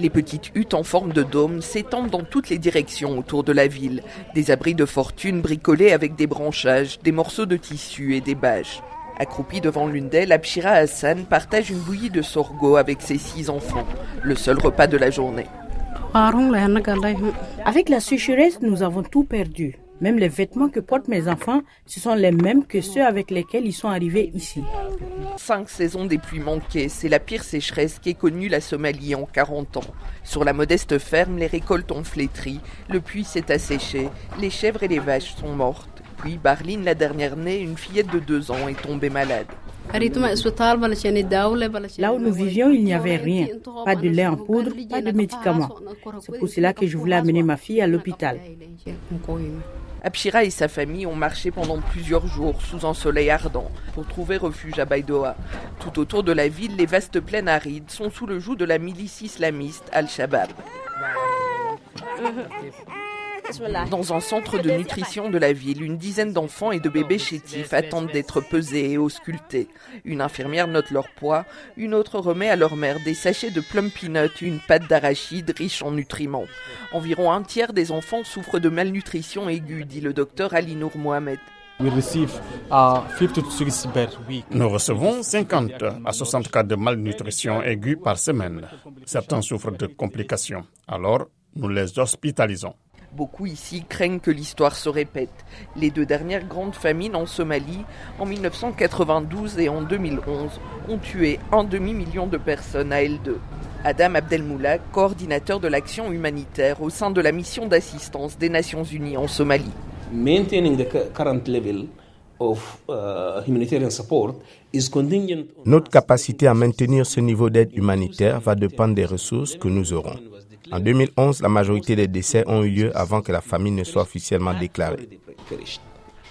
Les petites huttes en forme de dôme s'étendent dans toutes les directions autour de la ville. Des abris de fortune bricolés avec des branchages, des morceaux de tissu et des bâches. Accroupie devant l'une d'elles, Abshira Hassan partage une bouillie de sorgho avec ses six enfants, le seul repas de la journée. Avec la sécheresse, nous avons tout perdu. Même les vêtements que portent mes enfants, ce sont les mêmes que ceux avec lesquels ils sont arrivés ici. Cinq saisons des pluies manquées, c'est la pire sécheresse qu'ait connue la Somalie en 40 ans. Sur la modeste ferme, les récoltes ont flétri, le puits s'est asséché, les chèvres et les vaches sont mortes. Puis Barline, la dernière née, une fillette de deux ans, est tombée malade. Là où nous vivions, il n'y avait rien. Pas de lait en poudre, pas de médicaments. C'est pour cela que je voulais amener ma fille à l'hôpital. Abshira et sa famille ont marché pendant plusieurs jours sous un soleil ardent pour trouver refuge à Baïdoa. Tout autour de la ville, les vastes plaines arides sont sous le joug de la milice islamiste Al-Shabaab. Dans un centre de nutrition de la ville, une dizaine d'enfants et de bébés chétifs attendent d'être pesés et auscultés. Une infirmière note leur poids, une autre remet à leur mère des sachets de plum peanut, une pâte d'arachide riche en nutriments. Environ un tiers des enfants souffrent de malnutrition aiguë, dit le docteur Ali Nour Mohamed. Nous recevons 50 à 60 cas de malnutrition aiguë par semaine. Certains souffrent de complications. Alors, nous les hospitalisons. Beaucoup ici craignent que l'histoire se répète. Les deux dernières grandes famines en Somalie, en 1992 et en 2011, ont tué un demi-million de personnes à L2. Adam Abdelmoula, coordinateur de l'action humanitaire au sein de la mission d'assistance des Nations Unies en Somalie. Notre capacité à maintenir ce niveau d'aide humanitaire va dépendre des ressources que nous aurons. En 2011, la majorité des décès ont eu lieu avant que la famine ne soit officiellement déclarée.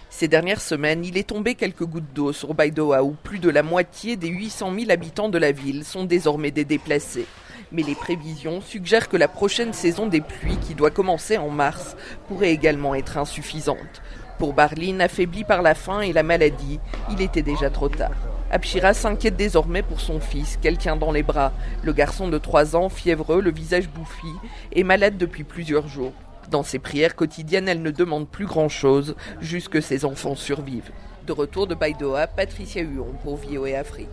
Ces dernières semaines, il est tombé quelques gouttes d'eau sur Baidoa où plus de la moitié des 800 000 habitants de la ville sont désormais des déplacés. Mais les prévisions suggèrent que la prochaine saison des pluies, qui doit commencer en mars, pourrait également être insuffisante. Pour Barline, affaibli par la faim et la maladie, il était déjà trop tard. Abshira s'inquiète désormais pour son fils, quelqu'un dans les bras. Le garçon de 3 ans, fiévreux, le visage bouffi, est malade depuis plusieurs jours. Dans ses prières quotidiennes, elle ne demande plus grand-chose, juste que ses enfants survivent. De retour de Baidoa, Patricia Huon pour et Afrique.